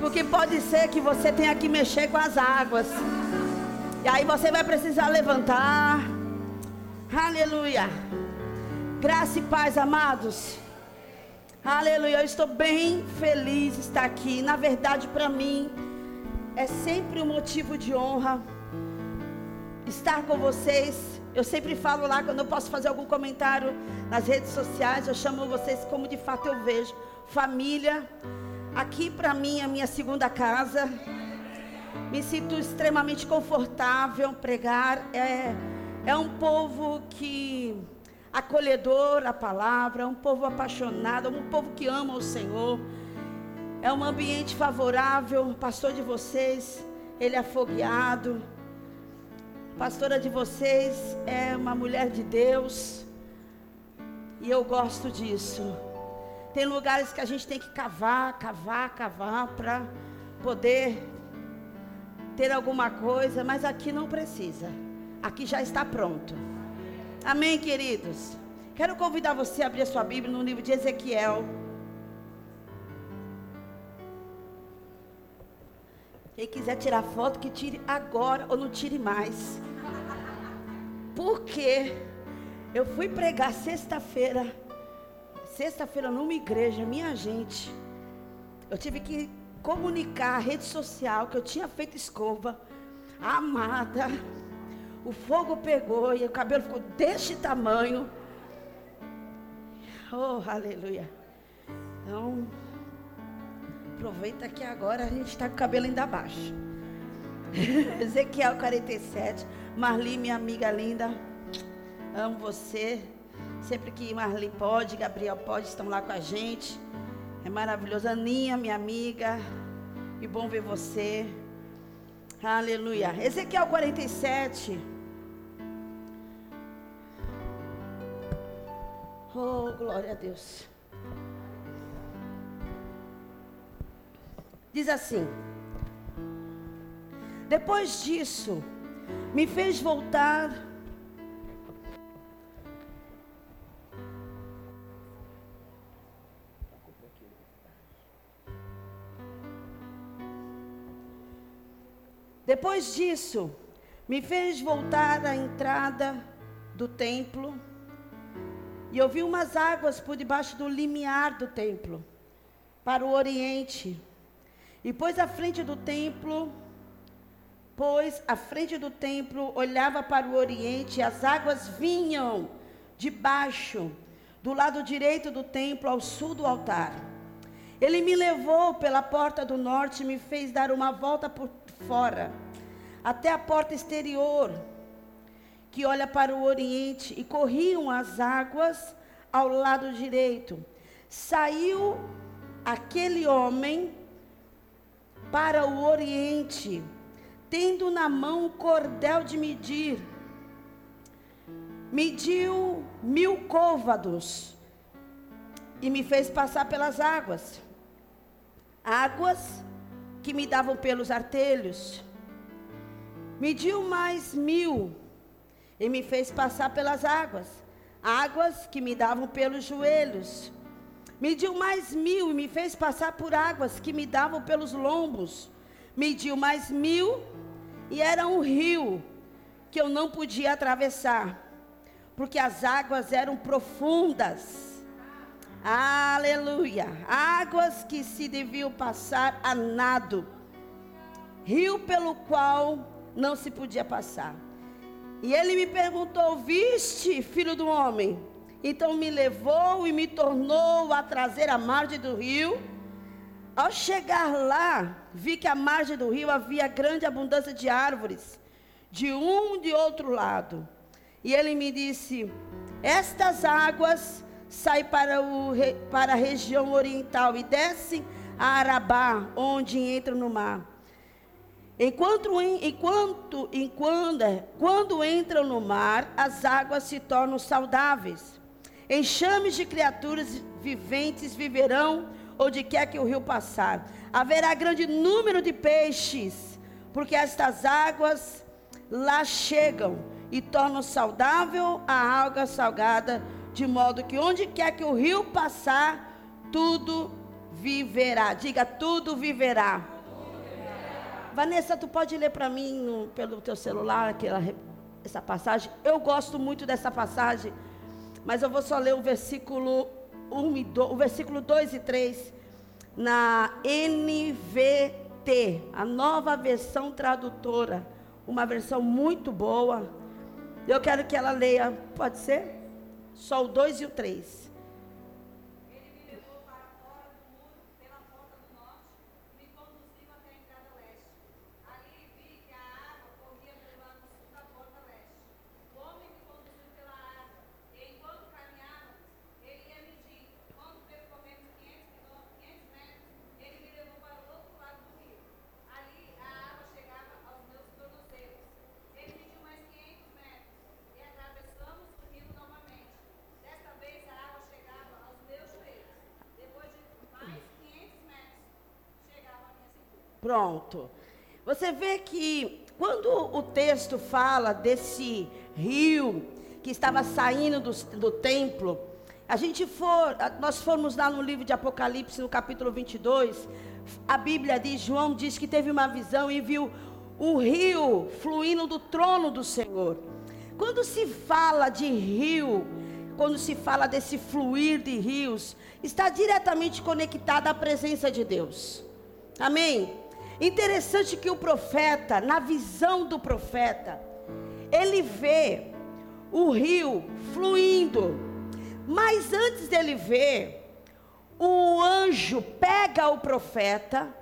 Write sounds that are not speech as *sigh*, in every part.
Porque pode ser que você tenha que mexer com as águas. E aí você vai precisar levantar. Aleluia. Graça e paz, amados. Aleluia. Eu estou bem feliz de estar aqui. Na verdade, para mim, é sempre um motivo de honra estar com vocês. Eu sempre falo lá quando eu posso fazer algum comentário nas redes sociais, eu chamo vocês como de fato eu vejo. Família, aqui para mim é a minha segunda casa. Me sinto extremamente confortável pregar. É, é um povo que acolhedor a palavra, é um povo apaixonado, é um povo que ama o Senhor. É um ambiente favorável. O pastor de vocês, ele é afogueado pastora de vocês é uma mulher de Deus. E eu gosto disso. Tem lugares que a gente tem que cavar, cavar, cavar para poder ter alguma coisa, mas aqui não precisa. Aqui já está pronto. Amém, queridos. Quero convidar você a abrir a sua Bíblia no livro de Ezequiel. Quem quiser tirar foto, que tire agora ou não tire mais. Porque eu fui pregar sexta-feira, sexta-feira numa igreja, minha gente. Eu tive que comunicar a rede social que eu tinha feito escova. Amada, o fogo pegou e o cabelo ficou deste tamanho. Oh, aleluia. Então, Aproveita que agora a gente está com o cabelo ainda baixo. *laughs* Ezequiel 47. Marli, minha amiga linda. Amo você. Sempre que Marli pode, Gabriel pode, estão lá com a gente. É maravilhoso. Aninha, minha amiga. Que bom ver você. Aleluia. Ezequiel 47. Oh, glória a Deus. Diz assim: Depois disso, me fez voltar. Depois disso, me fez voltar à entrada do templo e ouvi umas águas por debaixo do limiar do templo, para o oriente e pôs à frente do templo, pois à frente do templo olhava para o oriente, e as águas vinham de baixo, do lado direito do templo, ao sul do altar. Ele me levou pela porta do norte e me fez dar uma volta por fora, até a porta exterior, que olha para o oriente, e corriam as águas ao lado direito. Saiu aquele homem para o oriente, tendo na mão o cordel de medir. Mediu mil côvados e me fez passar pelas águas, águas que me davam pelos artelhos. Mediu mais mil e me fez passar pelas águas, águas que me davam pelos joelhos. Mediu mais mil e me fez passar por águas que me davam pelos lombos. Mediu mais mil e era um rio que eu não podia atravessar, porque as águas eram profundas. Aleluia! Águas que se deviam passar a nado, rio pelo qual não se podia passar. E ele me perguntou: Viste, filho do homem? Então me levou e me tornou a trazer a margem do rio. Ao chegar lá, vi que à margem do rio havia grande abundância de árvores, de um e de outro lado. E ele me disse: Estas águas saem para, o, para a região oriental e descem a Arabá, onde entram no mar. Enquanto, enquanto, enquanto, quando entram no mar, as águas se tornam saudáveis. Enxames de criaturas viventes viverão onde quer que o rio passar. Haverá grande número de peixes, porque estas águas lá chegam e tornam saudável a água salgada, de modo que onde quer que o rio passar, tudo viverá. Diga, tudo viverá. Vanessa, tu pode ler para mim no, pelo teu celular aquela, essa passagem? Eu gosto muito dessa passagem, mas eu vou só ler o versículo 1 e 2, o versículo 2 e 3 na NVT, a nova versão tradutora, uma versão muito boa. Eu quero que ela leia, pode ser? Só o 2 e o 3. Pronto. Você vê que quando o texto fala desse rio que estava saindo do, do templo, a gente for, nós formos lá no livro de Apocalipse, no capítulo 22, a Bíblia diz, João diz que teve uma visão e viu o rio fluindo do trono do Senhor. Quando se fala de rio, quando se fala desse fluir de rios, está diretamente conectado à presença de Deus. Amém? Interessante que o profeta, na visão do profeta, ele vê o rio fluindo, mas antes dele ver, o anjo pega o profeta,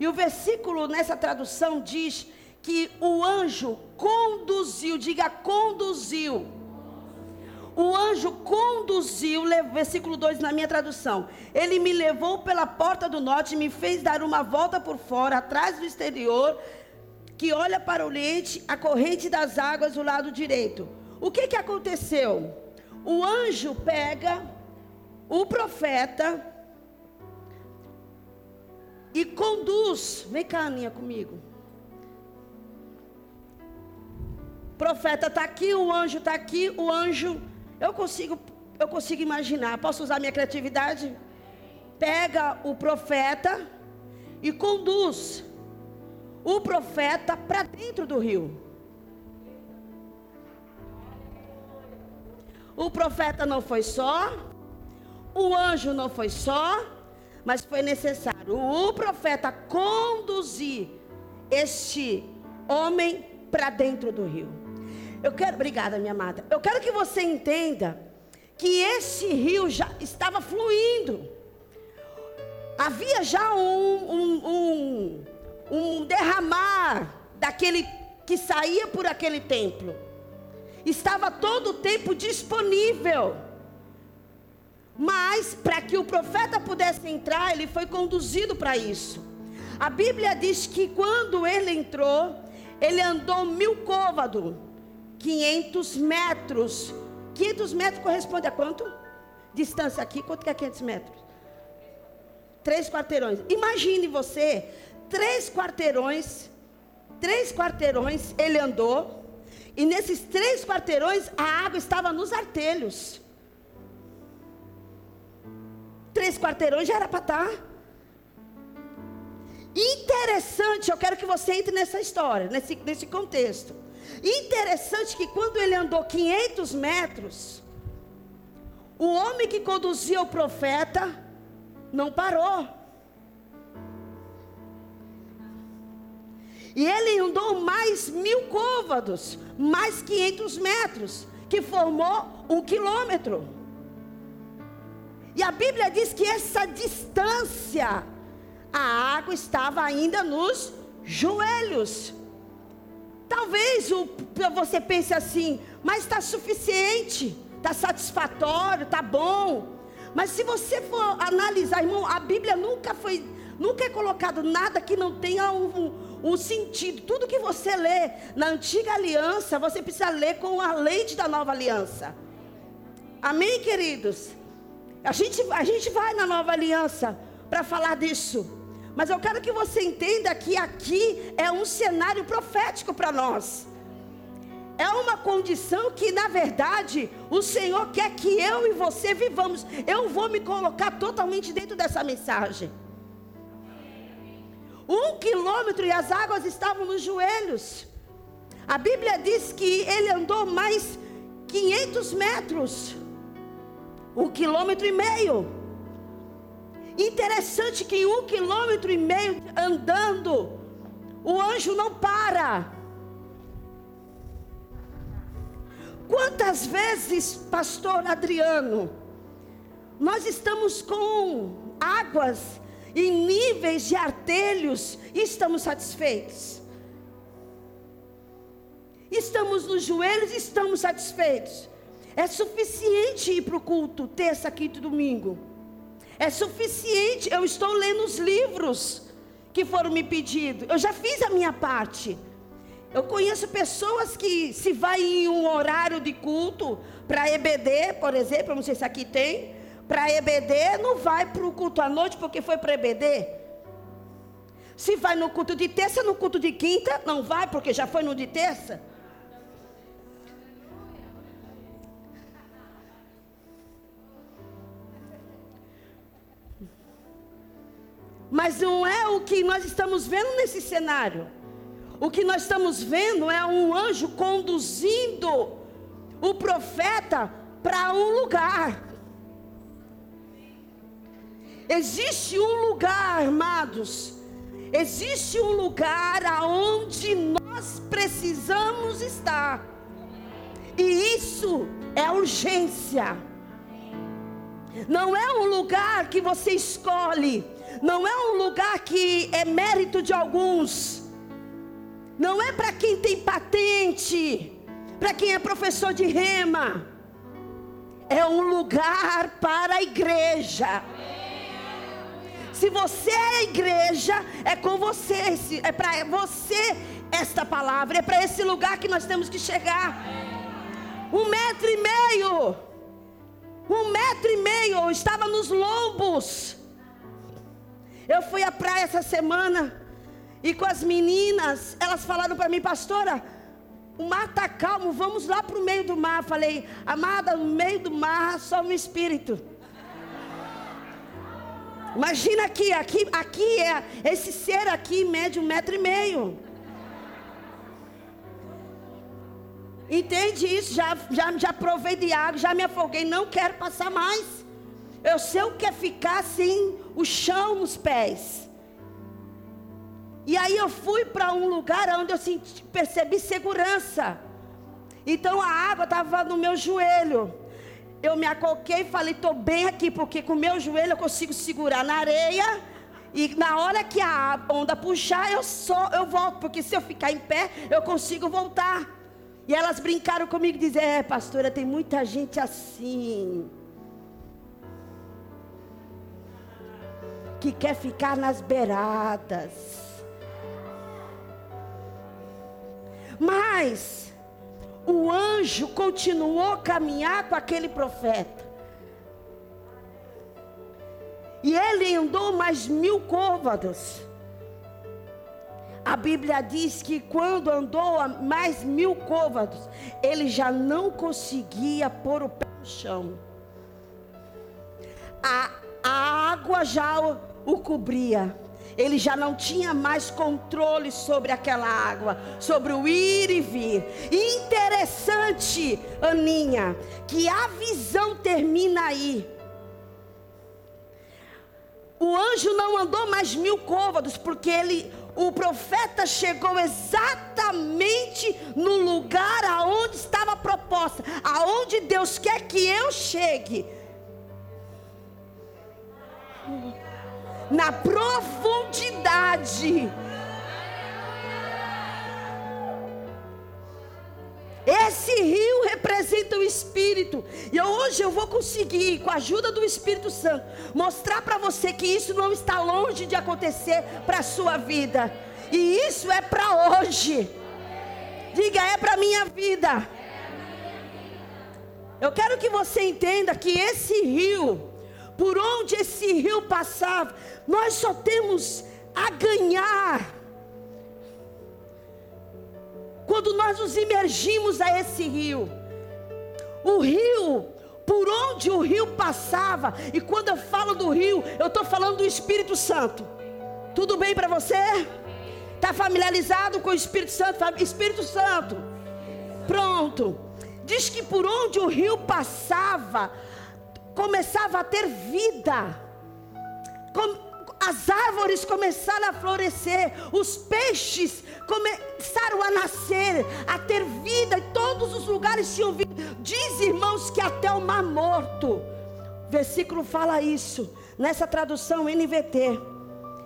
e o versículo nessa tradução diz que o anjo conduziu, diga conduziu, o anjo conduziu, versículo 2 na minha tradução. Ele me levou pela porta do norte e me fez dar uma volta por fora, atrás do exterior, que olha para o oriente, a corrente das águas do lado direito. O que que aconteceu? O anjo pega o profeta e conduz. Vem cá, Aninha, comigo. O profeta está aqui, o anjo está aqui, o anjo eu consigo, eu consigo imaginar. Posso usar minha criatividade? Pega o profeta e conduz o profeta para dentro do rio. O profeta não foi só, o anjo não foi só, mas foi necessário o profeta conduzir este homem para dentro do rio. Eu quero, obrigada, minha amada. Eu quero que você entenda que esse rio já estava fluindo. Havia já um, um, um, um derramar daquele que saía por aquele templo. Estava todo o tempo disponível. Mas para que o profeta pudesse entrar, ele foi conduzido para isso. A Bíblia diz que quando ele entrou, ele andou mil côvados 500 metros. 500 metros corresponde a quanto? Distância aqui, quanto que é 500 metros? Três quarteirões. Imagine você, três quarteirões, três quarteirões ele andou, e nesses três quarteirões a água estava nos artelhos. Três quarteirões já era para estar. Tá. Interessante, eu quero que você entre nessa história, nesse, nesse contexto. Interessante que quando ele andou 500 metros, o homem que conduzia o profeta não parou. E ele andou mais mil côvados, mais 500 metros, que formou um quilômetro. E a Bíblia diz que essa distância, a água estava ainda nos joelhos. Talvez o, você pense assim, mas está suficiente, está satisfatório, está bom. Mas se você for analisar, irmão, a Bíblia nunca foi, nunca é colocado nada que não tenha um, um, sentido. Tudo que você lê na antiga aliança, você precisa ler com a lente da nova aliança. Amém, queridos? A gente, a gente vai na nova aliança para falar disso. Mas eu quero que você entenda que aqui é um cenário profético para nós. é uma condição que, na verdade, o Senhor quer que eu e você vivamos. Eu vou me colocar totalmente dentro dessa mensagem. Um quilômetro e as águas estavam nos joelhos. A Bíblia diz que ele andou mais 500 metros, um quilômetro e meio. Interessante que em um quilômetro e meio andando, o anjo não para. Quantas vezes, pastor Adriano, nós estamos com águas em níveis de artelhos e estamos satisfeitos? Estamos nos joelhos e estamos satisfeitos. É suficiente ir para o culto terça, quinta e domingo. É suficiente, eu estou lendo os livros que foram me pedidos. Eu já fiz a minha parte. Eu conheço pessoas que se vai em um horário de culto para EBD, por exemplo, não sei se aqui tem, para EBD não vai para o culto à noite porque foi para EBD. Se vai no culto de terça, no culto de quinta, não vai porque já foi no de terça. Mas não é o que nós estamos vendo nesse cenário. O que nós estamos vendo é um anjo conduzindo o profeta para um lugar. Existe um lugar, amados. Existe um lugar aonde nós precisamos estar. E isso é urgência. Não é um lugar que você escolhe. Não é um lugar que é mérito de alguns, não é para quem tem patente, para quem é professor de rema, é um lugar para a igreja. Se você é igreja, é com você, é para você esta palavra, é para esse lugar que nós temos que chegar. Um metro e meio, um metro e meio, eu estava nos lombos. Eu fui à praia essa semana e com as meninas, elas falaram para mim, pastora, o mar está calmo, vamos lá para o meio do mar. Falei, amada, no meio do mar só um espírito. Imagina aqui, aqui, aqui é esse ser aqui mede um metro e meio. Entende isso? Já, já, já provei de água, já me afoguei, não quero passar mais. Eu sei o que é ficar sem o chão nos pés. E aí eu fui para um lugar onde eu senti, percebi segurança. Então a água estava no meu joelho. Eu me acoquei e falei, estou bem aqui, porque com o meu joelho eu consigo segurar na areia. E na hora que a onda puxar, eu só eu volto, porque se eu ficar em pé, eu consigo voltar. E elas brincaram comigo, dizendo: É, pastora, tem muita gente assim. que quer ficar nas beiradas. Mas o anjo continuou a caminhar com aquele profeta. E ele andou mais mil côvados. A Bíblia diz que quando andou mais mil côvados, ele já não conseguia pôr o pé no chão. A, a água já o cobria. Ele já não tinha mais controle sobre aquela água, sobre o ir e vir. Interessante, Aninha, que a visão termina aí. O anjo não andou mais mil côvados, porque ele, o profeta chegou exatamente no lugar aonde estava a proposta, aonde Deus quer que eu chegue na profundidade. Esse rio representa o Espírito. E hoje eu vou conseguir, com a ajuda do Espírito Santo, mostrar para você que isso não está longe de acontecer para a sua vida. E isso é para hoje. Diga, é para a minha vida. Eu quero que você entenda que esse rio, por onde esse rio passava, nós só temos a ganhar quando nós nos imergimos a esse rio. O rio, por onde o rio passava, e quando eu falo do rio, eu estou falando do Espírito Santo. Tudo bem para você? Está familiarizado com o Espírito Santo? Espírito Santo. Pronto. Diz que por onde o rio passava, começava a ter vida. As árvores começaram a florescer, os peixes começaram a nascer, a ter vida, e todos os lugares tinham vida. Diz, irmãos, que até o mar morto. Versículo fala isso, nessa tradução NVT.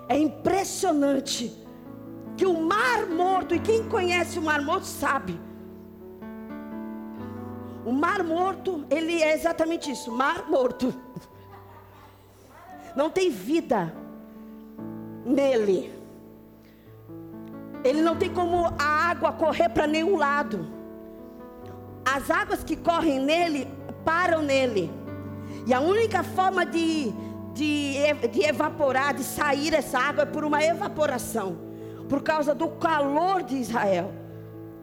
É impressionante que o mar morto, e quem conhece o mar morto sabe. O mar morto, ele é exatamente isso, mar morto. Não tem vida nele. Ele não tem como a água correr para nenhum lado. As águas que correm nele param nele. E a única forma de, de, de evaporar, de sair essa água é por uma evaporação. Por causa do calor de Israel.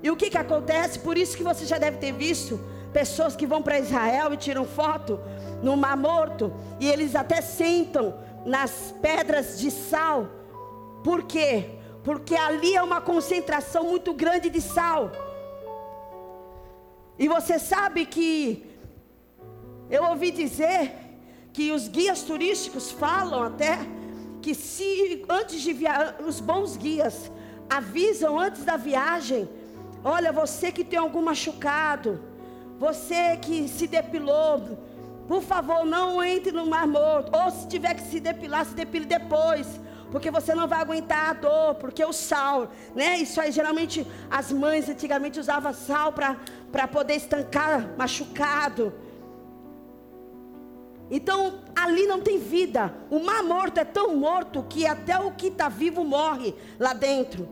E o que, que acontece? Por isso que você já deve ter visto pessoas que vão para Israel e tiram foto no Mar Morto. E eles até sentam nas pedras de sal. Por quê? Porque ali é uma concentração muito grande de sal. E você sabe que eu ouvi dizer que os guias turísticos falam até que se antes de viajar, os bons guias avisam antes da viagem, olha, você que tem algum machucado, você que se depilou, por favor, não entre no mar morto. Ou se tiver que se depilar, se depile depois. Porque você não vai aguentar a dor, porque o sal, né? Isso aí geralmente as mães antigamente usavam sal para poder estancar machucado. Então ali não tem vida. O mar morto é tão morto que até o que está vivo morre lá dentro.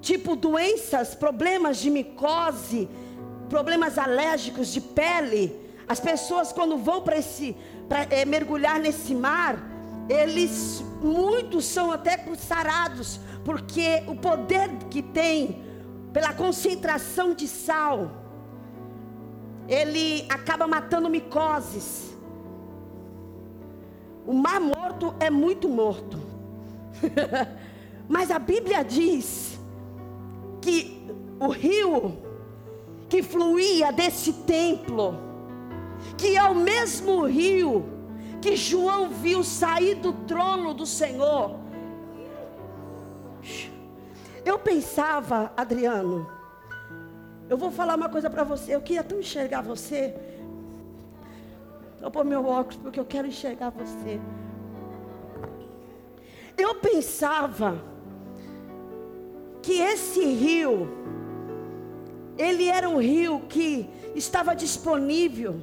Tipo doenças, problemas de micose, problemas alérgicos de pele as pessoas quando vão para esse para é, mergulhar nesse mar, eles muitos são até sarados, porque o poder que tem pela concentração de sal, ele acaba matando micoses. O mar morto é muito morto. *laughs* Mas a Bíblia diz que o rio que fluía desse templo que é o mesmo rio que João viu sair do trono do Senhor. Eu pensava, Adriano, eu vou falar uma coisa para você. Eu queria tão enxergar você. Vou pôr meu óculos porque eu quero enxergar você. Eu pensava que esse rio, ele era um rio que estava disponível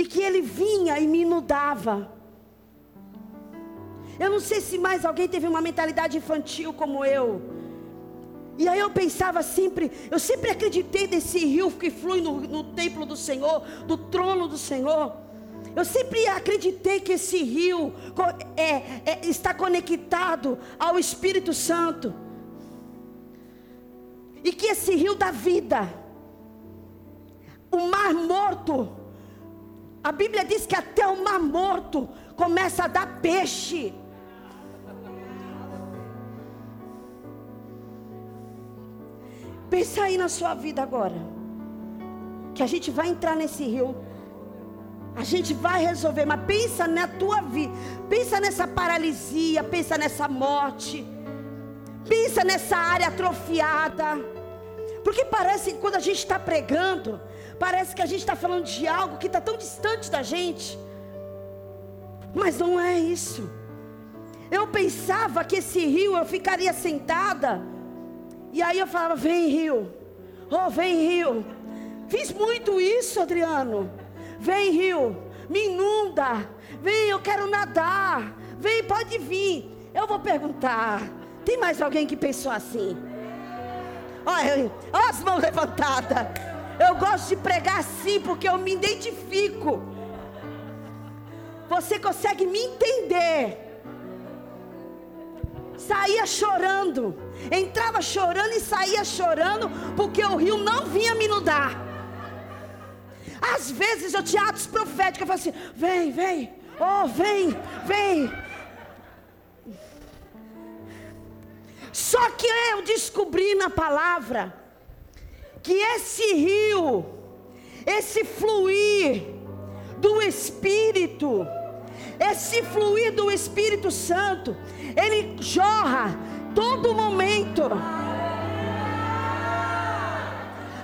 e que ele vinha e me inundava. Eu não sei se mais alguém teve uma mentalidade infantil como eu. E aí eu pensava sempre, eu sempre acreditei nesse rio que flui no, no templo do Senhor, do trono do Senhor. Eu sempre acreditei que esse rio é, é, está conectado ao Espírito Santo. E que esse rio dá vida. O mar morto a Bíblia diz que até o mar morto começa a dar peixe. Pensa aí na sua vida agora. Que a gente vai entrar nesse rio. A gente vai resolver, mas pensa na tua vida. Pensa nessa paralisia, pensa nessa morte. Pensa nessa área atrofiada. Porque parece que quando a gente está pregando, Parece que a gente está falando de algo que está tão distante da gente. Mas não é isso. Eu pensava que esse rio eu ficaria sentada. E aí eu falava: Vem, rio. Oh, vem, rio. Fiz muito isso, Adriano. Vem, rio. Me inunda. Vem, eu quero nadar. Vem, pode vir. Eu vou perguntar. Tem mais alguém que pensou assim? Olha, olha as mãos levantadas. Eu gosto de pregar assim porque eu me identifico. Você consegue me entender? saía chorando. Entrava chorando e saía chorando, porque o rio não vinha me inundar. Às vezes eu tinha atos proféticos, eu falava assim: vem, vem, oh, vem, vem. Só que eu descobri na palavra que esse rio, esse fluir do Espírito, esse fluir do Espírito Santo, ele jorra todo momento.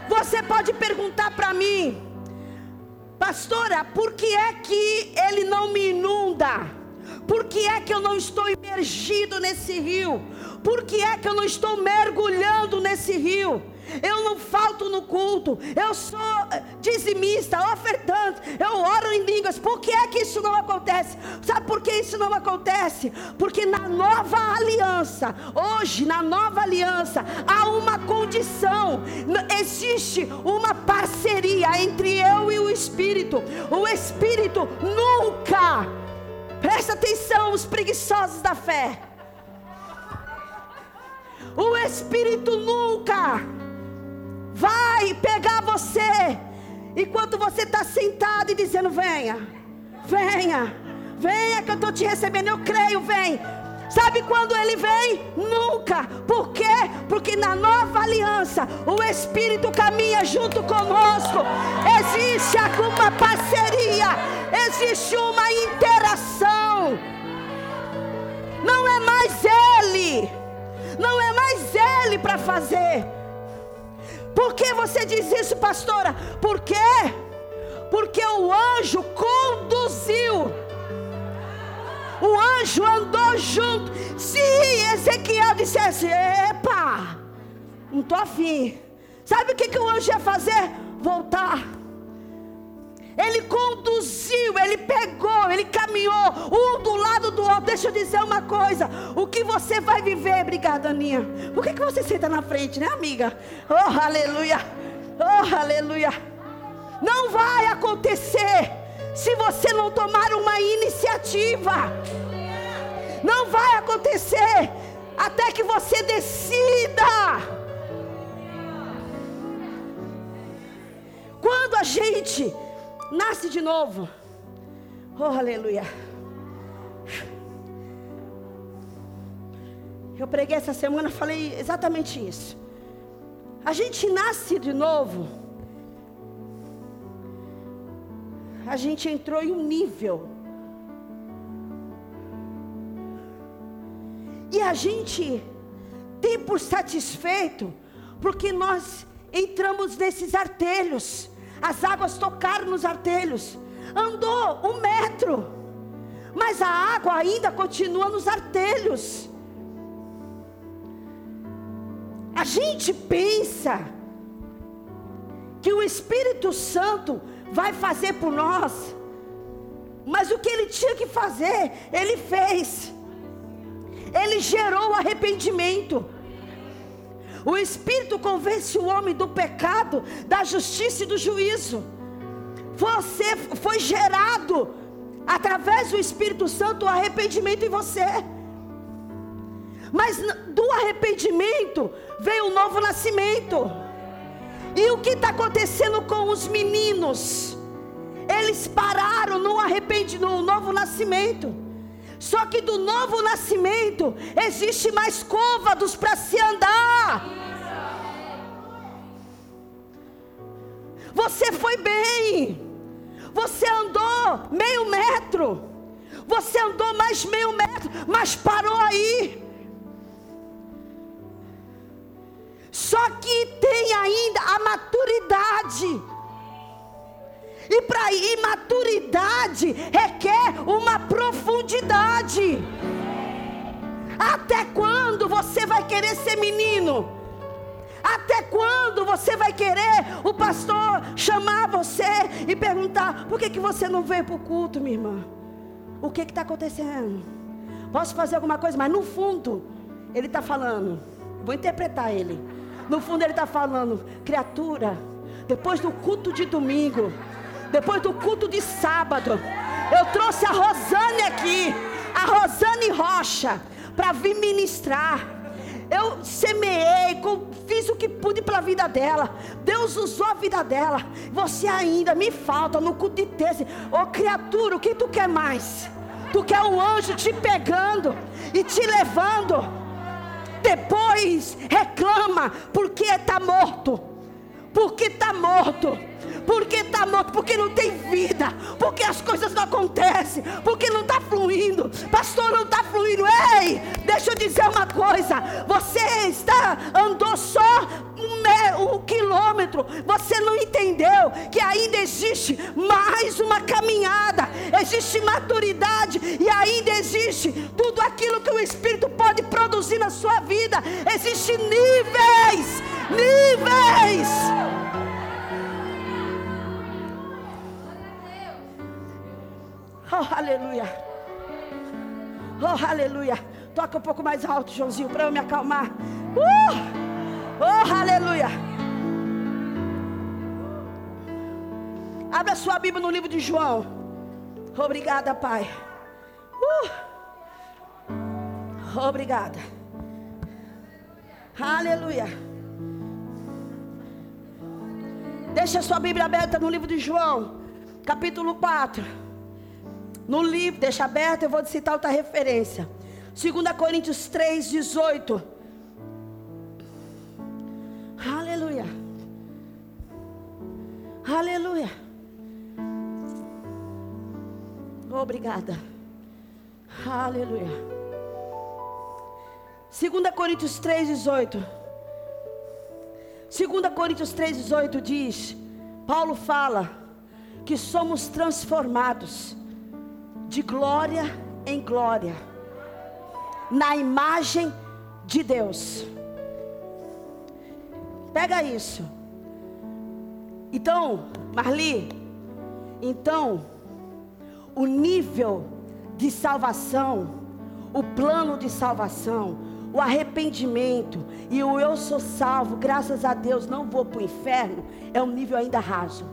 Você pode perguntar para mim, pastora, por que é que ele não me inunda? Por que é que eu não estou imergido nesse rio? Por que é que eu não estou mergulhando nesse rio? Eu não falto no culto, eu sou dizimista, ofertante, eu oro em línguas. Por que é que isso não acontece? Sabe por que isso não acontece? Porque na nova aliança, hoje, na nova aliança, há uma condição, existe uma parceria entre eu e o Espírito. O Espírito nunca, presta atenção, os preguiçosos da fé. O Espírito nunca vai pegar você. Enquanto você está sentado e dizendo: Venha, venha, venha que eu estou te recebendo. Eu creio, vem. Sabe quando ele vem? Nunca. Por quê? Porque na nova aliança o Espírito caminha junto conosco. Existe alguma parceria, existe uma interação. Não é mais ele, não é mais ele para fazer. Por que você diz isso, pastora? Por quê? Porque o anjo conduziu. O anjo andou junto. Se Ezequiel dissesse: Epa, não estou afim. Sabe o que, que o anjo ia fazer? Voltar. Ele conduziu, ele pegou, ele caminhou, um do lado do outro. Deixa eu dizer uma coisa: o que você vai viver, obrigada, Aninha. Por que, que você senta na frente, né, amiga? Oh, aleluia! Oh, aleluia! Não vai acontecer se você não tomar uma iniciativa. Não vai acontecer até que você decida. Quando a gente nasce de novo. Oh, aleluia. Eu preguei essa semana, falei exatamente isso. A gente nasce de novo. A gente entrou em um nível. E a gente tem por satisfeito, porque nós entramos nesses artelhos. As águas tocaram nos artelhos. Andou um metro. Mas a água ainda continua nos artelhos. Gente pensa que o Espírito Santo vai fazer por nós. Mas o que ele tinha que fazer, ele fez. Ele gerou arrependimento. O Espírito convence o homem do pecado, da justiça e do juízo. Você foi gerado através do Espírito Santo o arrependimento em você. Mas do arrependimento veio o novo nascimento. E o que está acontecendo com os meninos? Eles pararam no arrependimento, no novo nascimento. Só que do novo nascimento existe mais côvados para se andar. Você foi bem. Você andou meio metro. Você andou mais meio metro, mas parou aí. Só que tem ainda a maturidade. E para imaturidade requer uma profundidade. Até quando você vai querer ser menino? Até quando você vai querer o pastor chamar você e perguntar: por que, que você não veio para o culto, minha irmã? O que está acontecendo? Posso fazer alguma coisa? Mas no fundo, ele está falando. Vou interpretar ele. No fundo, ele está falando: criatura, depois do culto de domingo, depois do culto de sábado, eu trouxe a Rosane aqui, a Rosane Rocha, para vir ministrar. Eu semeei, fiz o que pude para a vida dela. Deus usou a vida dela. Você ainda me falta no culto de terça. Ô oh, criatura, o que tu quer mais? Tu quer um anjo te pegando e te levando. Depois reclama porque está morto. Porque está morto. Porque está morto, porque não tem vida, porque as coisas não acontecem, porque não está fluindo, pastor, não está fluindo. Ei, deixa eu dizer uma coisa: você está andou só um, um quilômetro, você não entendeu que ainda existe mais uma caminhada, existe maturidade e ainda existe tudo aquilo que o Espírito pode produzir na sua vida. Existem níveis, níveis. Oh, aleluia. Oh, aleluia. Toca um pouco mais alto, Joãozinho, para eu me acalmar. Uh! Oh, aleluia. Abra sua Bíblia no livro de João. Obrigada, Pai. Uh! Obrigada. Aleluia. Deixa a sua Bíblia aberta no livro de João, capítulo 4. No livro, deixa aberto, eu vou citar outra referência. 2 Coríntios 3, 18. Aleluia. Aleluia. Obrigada. Aleluia. 2 Coríntios 3, 18. 2 Coríntios 3, 18 diz: Paulo fala que somos transformados de glória em glória, na imagem de Deus. Pega isso. Então, Marli, então, o nível de salvação, o plano de salvação, o arrependimento e o eu sou salvo, graças a Deus, não vou para o inferno, é um nível ainda raso.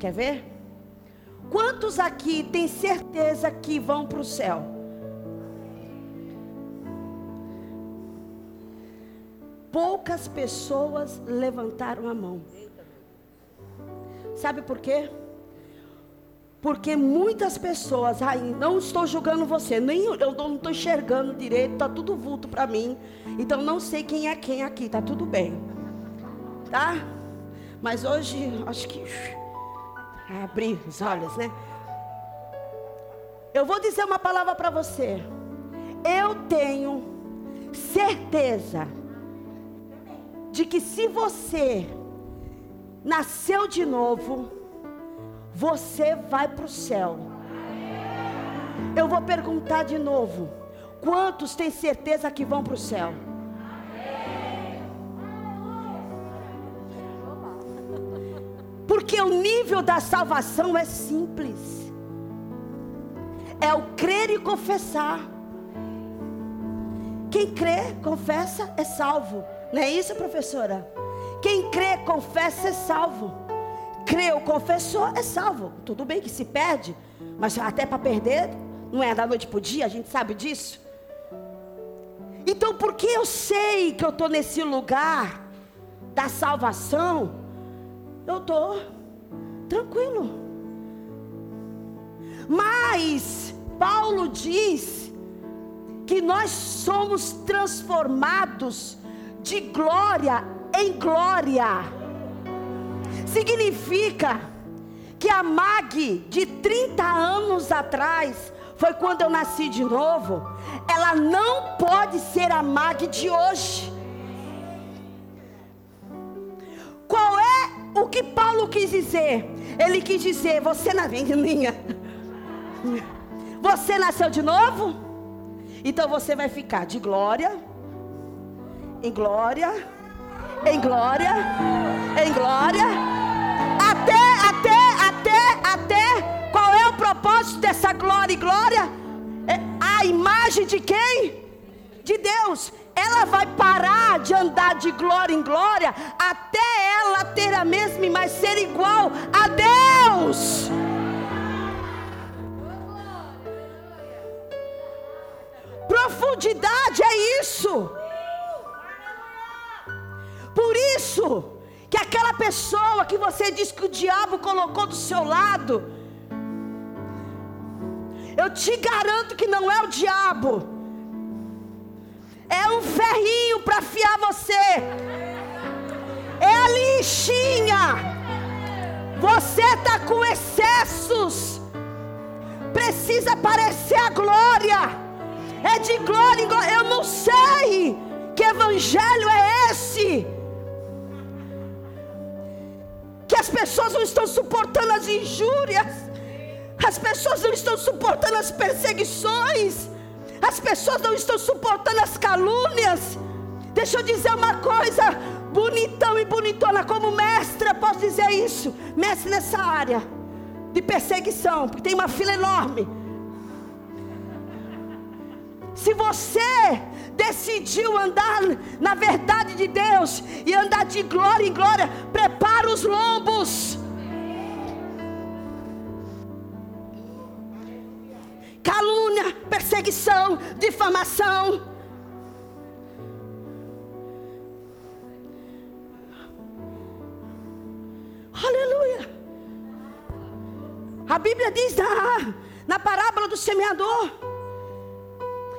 Quer ver? Quantos aqui têm certeza que vão para o céu? Poucas pessoas levantaram a mão. Sabe por quê? Porque muitas pessoas, ai, não estou julgando você, nem eu não estou enxergando direito, está tudo vulto para mim. Então não sei quem é quem aqui, tá tudo bem. Tá? Mas hoje acho que abrir os olhos, né? Eu vou dizer uma palavra para você. Eu tenho certeza de que se você nasceu de novo, você vai para o céu. Eu vou perguntar de novo: quantos têm certeza que vão para o céu? Porque o nível da salvação é simples. É o crer e confessar. Quem crê, confessa, é salvo. Não é isso, professora? Quem crê, confessa, é salvo. Creu, confessou, é salvo. Tudo bem que se perde, mas até para perder, não é da noite para o dia, a gente sabe disso. Então, porque eu sei que eu estou nesse lugar da salvação, eu estou tranquilo. Mas Paulo diz que nós somos transformados de glória em glória. Significa que a Mag de 30 anos atrás, foi quando eu nasci de novo, ela não pode ser a Mag de hoje. Qual o que Paulo quis dizer? Ele quis dizer: você na menininha, você nasceu de novo? Então você vai ficar de glória em glória, em glória, em glória, até, até, até, até. Qual é o propósito dessa glória e glória? É a imagem de quem? De Deus ela vai parar de andar de glória em glória até ela ter a mesma imagem, ser igual a Deus. ano de idade, é isso. Por isso que aquela pessoa que você diz que o diabo colocou do seu lado, eu te garanto que não é o diabo, é um ferrinho para afiar você, é a lixinha. Você está com excessos, precisa parecer a glória, é de glória em glória. Eu não sei que evangelho é esse. Que as pessoas não estão suportando as injúrias, as pessoas não estão suportando as perseguições, as pessoas não estão suportando as calúnias. Deixa eu dizer uma coisa, bonitão e bonitona, como mestra, posso dizer isso, mestre nessa área de perseguição, porque tem uma fila enorme. Se você decidiu andar na verdade de Deus e andar de glória em glória, prepara os lombos. Perseguição, difamação. Aleluia. A Bíblia diz na, na parábola do semeador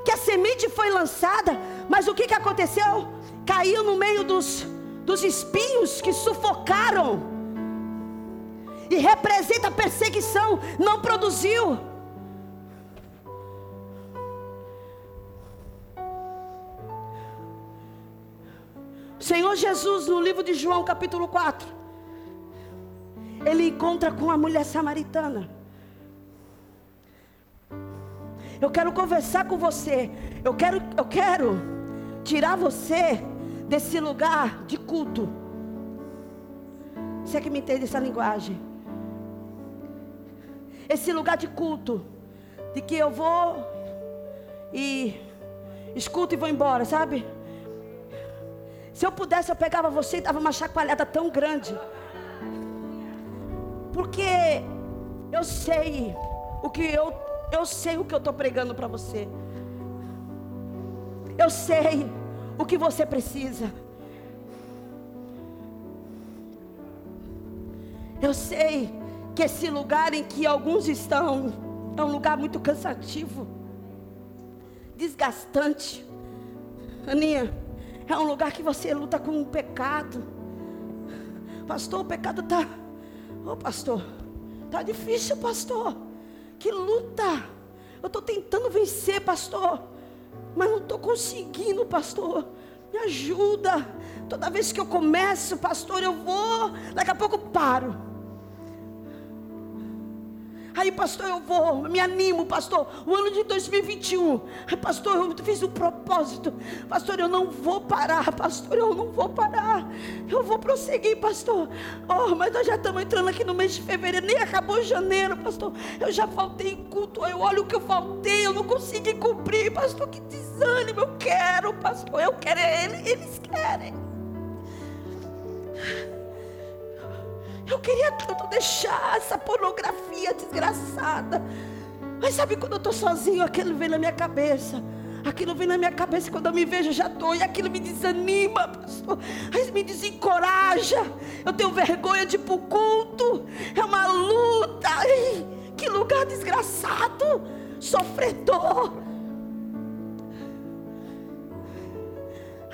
que a semente foi lançada, mas o que, que aconteceu? Caiu no meio dos, dos espinhos que sufocaram, e representa perseguição, não produziu. Senhor Jesus, no livro de João, capítulo 4, ele encontra com a mulher samaritana. Eu quero conversar com você. Eu quero, eu quero tirar você desse lugar de culto. Você é que me entende essa linguagem? Esse lugar de culto, de que eu vou e escuto e vou embora, sabe? Se eu pudesse, eu pegava você e dava uma chacoalhada tão grande. Porque eu sei o que eu eu sei o que eu estou pregando para você. Eu sei o que você precisa. Eu sei que esse lugar em que alguns estão é um lugar muito cansativo, desgastante. Aninha, é um lugar que você luta com um pecado. Pastor, o pecado está. Ô oh, pastor, está difícil, pastor. Que luta! Eu estou tentando vencer, pastor, mas não estou conseguindo, pastor. Me ajuda. Toda vez que eu começo, pastor, eu vou, daqui a pouco paro. Aí, pastor, eu vou, me animo, pastor. O ano de 2021, pastor, eu fiz um propósito. Pastor, eu não vou parar, pastor, eu não vou parar. Eu vou prosseguir, pastor. Oh, mas nós já estamos entrando aqui no mês de fevereiro, nem acabou janeiro, pastor. Eu já faltei em culto, eu olho o que eu faltei, eu não consegui cumprir, pastor. Que desânimo, eu quero, pastor, eu quero, eles querem. Eu queria tanto deixar essa pornografia desgraçada. Mas sabe quando eu estou sozinho, aquilo vem na minha cabeça. Aquilo vem na minha cabeça quando eu me vejo, já estou. E aquilo me desanima, pastor. Aí me desencoraja. Eu tenho vergonha de ir para o culto. É uma luta. Ai, que lugar desgraçado. Sofredor.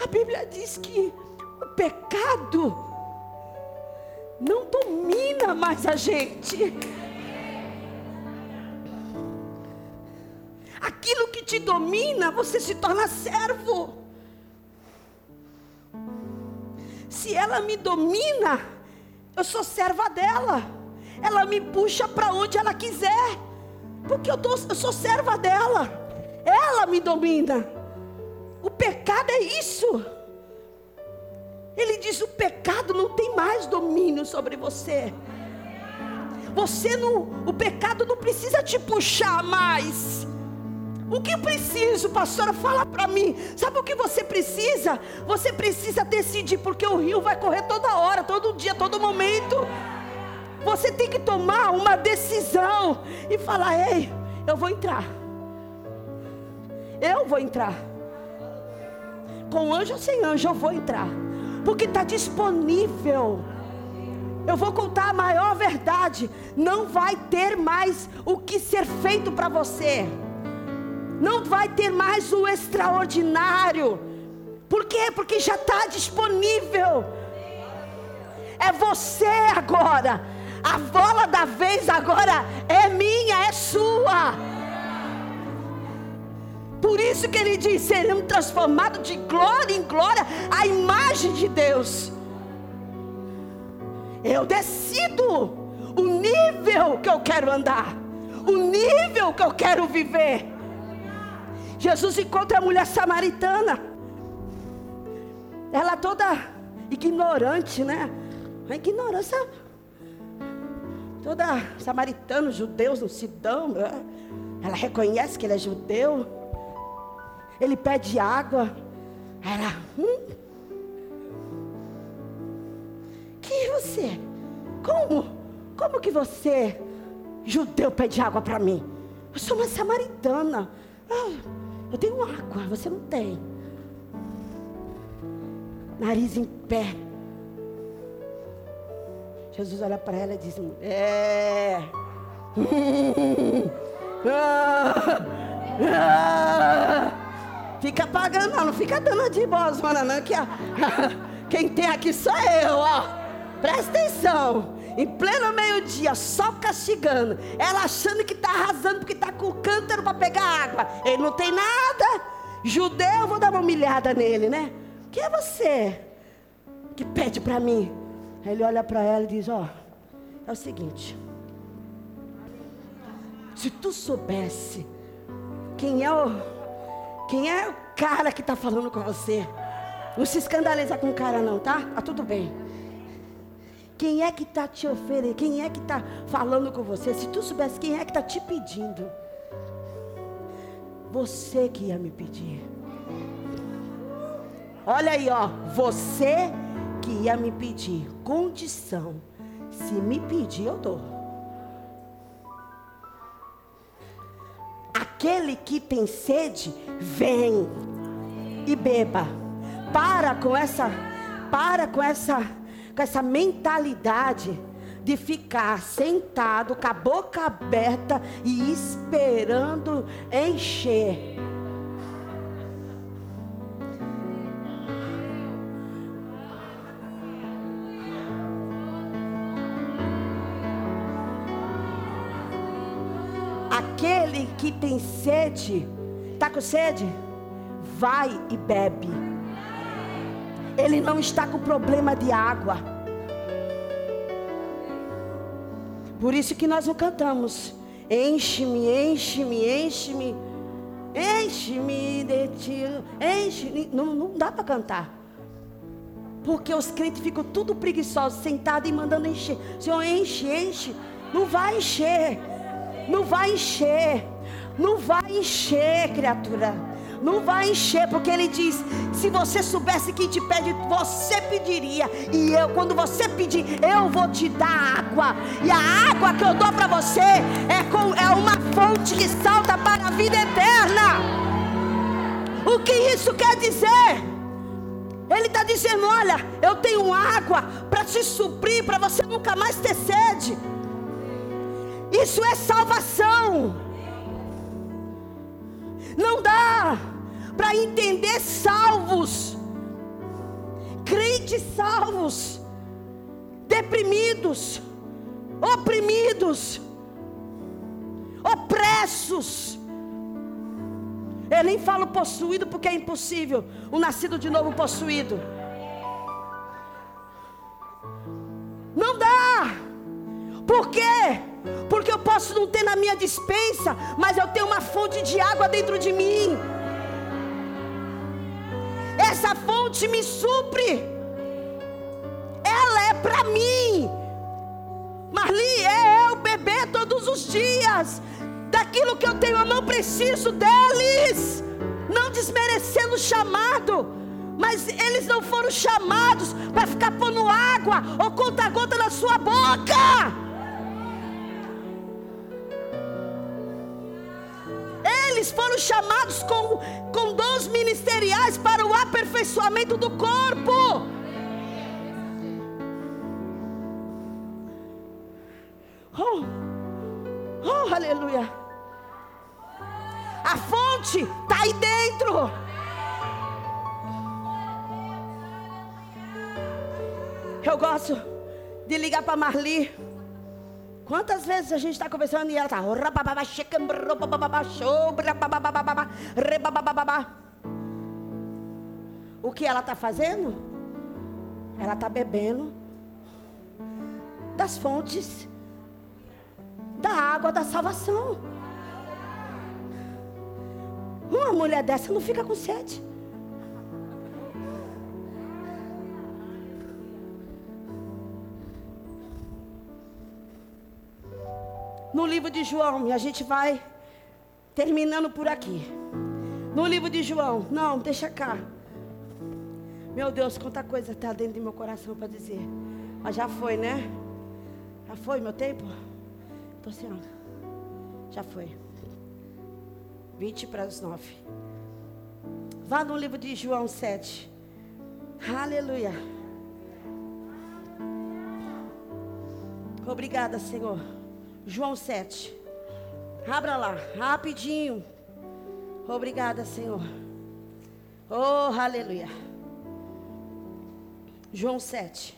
A Bíblia diz que o pecado não domina mais a gente. Aquilo que te domina, você se torna servo. Se ela me domina, eu sou serva dela. Ela me puxa para onde ela quiser. Porque eu, tô, eu sou serva dela. Ela me domina. O pecado é isso. Ele diz: o pecado não tem mais domínio sobre você. Você não, o pecado não precisa te puxar mais. O que preciso, pastora? Fala para mim. Sabe o que você precisa? Você precisa decidir, porque o rio vai correr toda hora, todo dia, todo momento. Você tem que tomar uma decisão e falar: ei, eu vou entrar. Eu vou entrar. Com anjo ou sem anjo, eu vou entrar. Porque está disponível. Eu vou contar a maior verdade. Não vai ter mais o que ser feito para você. Não vai ter mais o extraordinário. Por quê? Porque já está disponível. É você agora. A bola da vez agora é minha, é sua. Por isso que ele diz: seremos transformados de glória em glória à imagem de Deus. Eu decido o nível que eu quero andar, o nível que eu quero viver. Jesus encontra a mulher samaritana, ela toda ignorante, né? A ignorância, toda samaritano, judeus não se dão, né? ela reconhece que ele é judeu, ele pede água, ela, hum, quem é você? Como? Como que você, judeu, pede água para mim? Eu sou uma samaritana. Ah, eu tenho água, você não tem. Nariz em pé. Jesus olha para ela e diz: É. *laughs* Fica pagando, não, não fica dando de bozona, não, que a, *laughs* quem tem aqui sou eu, ó. Presta atenção. Em pleno meio-dia, só castigando. Ela achando que está arrasando porque está com o cântaro para pegar água. Ele não tem nada. Judeu, vou dar uma humilhada nele, né? Quem é você que pede para mim? Ele olha para ela e diz: Ó, é o seguinte. Se tu soubesse quem é o, quem é o cara que está falando com você, não se escandaliza com o cara, não, tá? Tá tudo bem. Quem é que está te oferecendo? Quem é que está falando com você? Se tu soubesse quem é que está te pedindo, você que ia me pedir. Olha aí, ó, você que ia me pedir condição. Se me pedir, eu dou. Aquele que tem sede, vem e beba. Para com essa, para com essa com essa mentalidade de ficar sentado com a boca aberta e esperando encher. Que tem sede, está com sede? Vai e bebe. Ele não está com problema de água. Por isso que nós o cantamos. Enche-me, enche-me, enche-me. Enche-me de ti. Enche. Não, não dá para cantar. Porque os crentes ficam tudo preguiçosos, sentados e mandando encher. Senhor, enche, enche. Não vai encher. Não vai encher. Não vai encher, criatura. Não vai encher, porque ele diz: se você soubesse quem te pede, você pediria. E eu, quando você pedir, eu vou te dar água. E a água que eu dou para você é, com, é uma fonte que salta para a vida eterna. O que isso quer dizer? Ele está dizendo: olha, eu tenho água para te suprir, para você nunca mais ter sede. Isso é salvação. Não dá para entender salvos, crentes salvos, deprimidos, oprimidos, opressos. Eu nem falo possuído porque é impossível. O nascido de novo possuído. Não dá. Por quê? Porque eu posso não ter na minha dispensa, mas eu tenho uma fonte de água dentro de mim. Essa fonte me supre. Ela é para mim. Marli, é eu beber todos os dias. Daquilo que eu tenho, eu não preciso deles. Não desmerecendo o chamado. Mas eles não foram chamados para ficar pondo água ou conta-gota na sua boca. Eles foram chamados com com dons ministeriais para o aperfeiçoamento do corpo. Oh, oh, aleluia. A fonte está aí dentro. Eu gosto de ligar para Marli. Quantas vezes a gente está conversando e ela está. O que ela está fazendo? Ela está bebendo das fontes da água da salvação. Uma mulher dessa não fica com sede. No livro de João, e a gente vai terminando por aqui. No livro de João, não, deixa cá. Meu Deus, quanta coisa está dentro do meu coração para dizer. Mas já foi, né? Já foi meu tempo? Estou assim, ó. Já foi. 20 para as 9. Vá no livro de João 7. Aleluia. Obrigada, Senhor. João 7. Abra lá, rapidinho. Obrigada, Senhor. Oh, aleluia. João 7.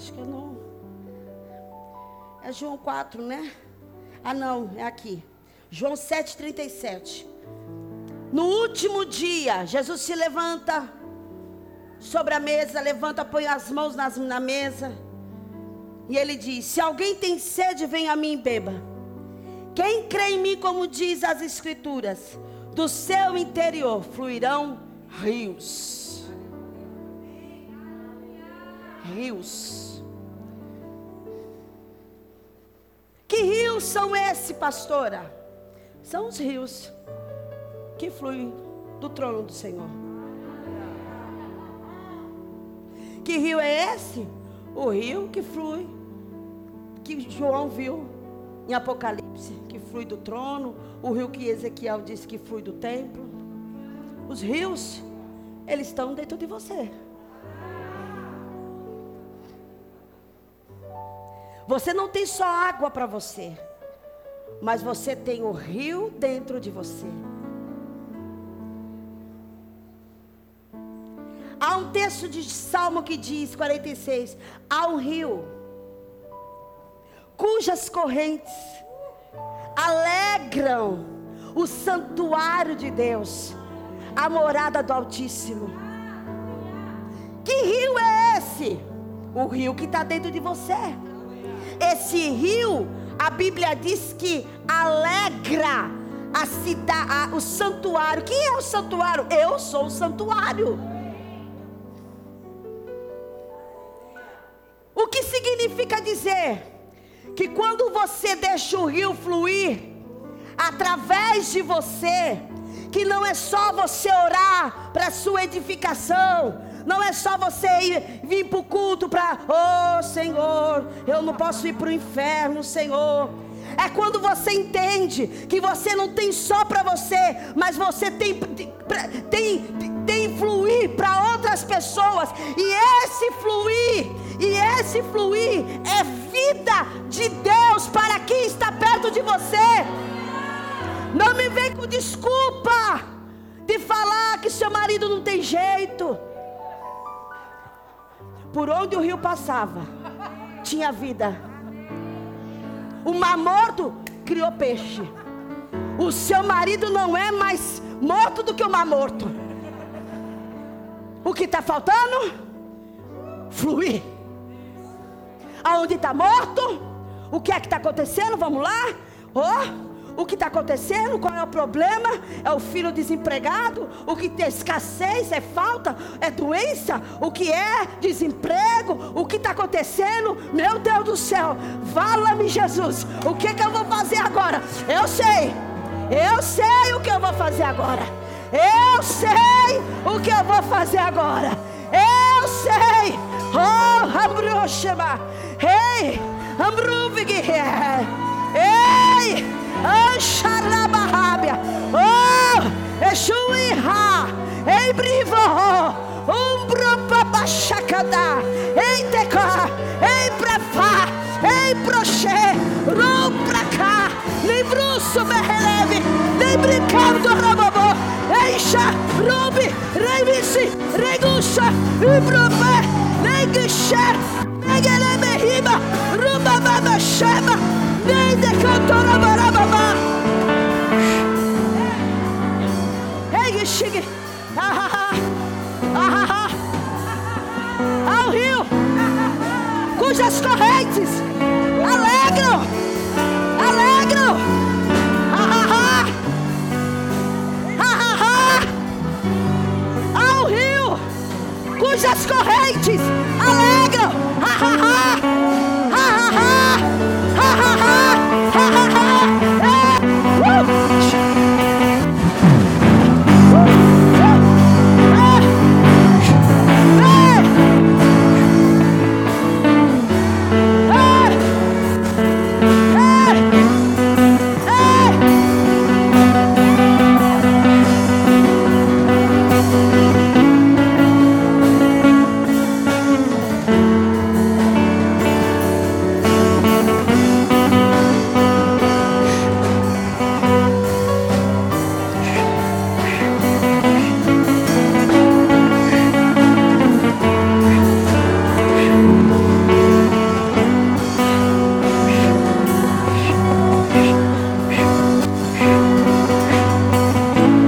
acho que eu não. É João 4, né? Ah, não, é aqui. João 7,37. No último dia, Jesus se levanta sobre a mesa, levanta, põe as mãos nas, na mesa. E ele diz: Se alguém tem sede, vem a mim e beba. Quem crê em mim, como diz as Escrituras, do seu interior fluirão rios. Rios. Rios são esses, pastora? São os rios que fluem do trono do Senhor. Que rio é esse? O rio que flui, que João viu em Apocalipse, que flui do trono, o rio que Ezequiel disse que flui do templo. Os rios, eles estão dentro de você. Você não tem só água para você, mas você tem o rio dentro de você. Há um texto de Salmo que diz, 46, há um rio cujas correntes alegram o santuário de Deus, a morada do Altíssimo. Que rio é esse? O rio que está dentro de você. Esse rio, a Bíblia diz que alegra a cidade, o santuário. Quem é o santuário? Eu sou o santuário. O que significa dizer que quando você deixa o rio fluir através de você, que não é só você orar para sua edificação, não é só você ir, vir para o culto para, oh Senhor, eu não posso ir para o inferno, Senhor. É quando você entende que você não tem só para você, mas você tem, tem, tem fluir para outras pessoas. E esse fluir, e esse fluir é vida de Deus para quem está perto de você. Não me vem com desculpa de falar que seu marido não tem jeito. Por onde o rio passava, tinha vida. O mar morto criou peixe. O seu marido não é mais morto do que o mar morto. O que está faltando? Fluir. Aonde está morto? O que é que está acontecendo? Vamos lá? Oh, o que está acontecendo, qual é o problema? É o filho desempregado? O que tem escassez? É falta? É doença? O que é desemprego? O que está acontecendo? Meu Deus do céu, fala-me Jesus, o que, que eu vou fazer agora? Eu sei, eu sei o que eu vou fazer agora. Eu sei o que eu vou fazer agora. Eu sei. Oh, Ambroshema. Ei, Ambruvig. Ei, Anxarabahábia. Oh, Exuiha. Ei, Brivo. Umbro Babachacadá. Ei, Tecó. Ei, Prafá. Ei, Proché. Rum pra cá. Livrusso, Berreleve. Lembre, Caldo, Rababó. Eixa, Rubi, Revisi, Regussa, Ibrupé, Neguixé, Negelemeriba, Rubababa, Sheba, Nende Cantora Barababa. Ei, chegue. Ah, ah, ah, Ao rio, cujas correntes alegram, alegram. Ao rio, cujas correntes alegram.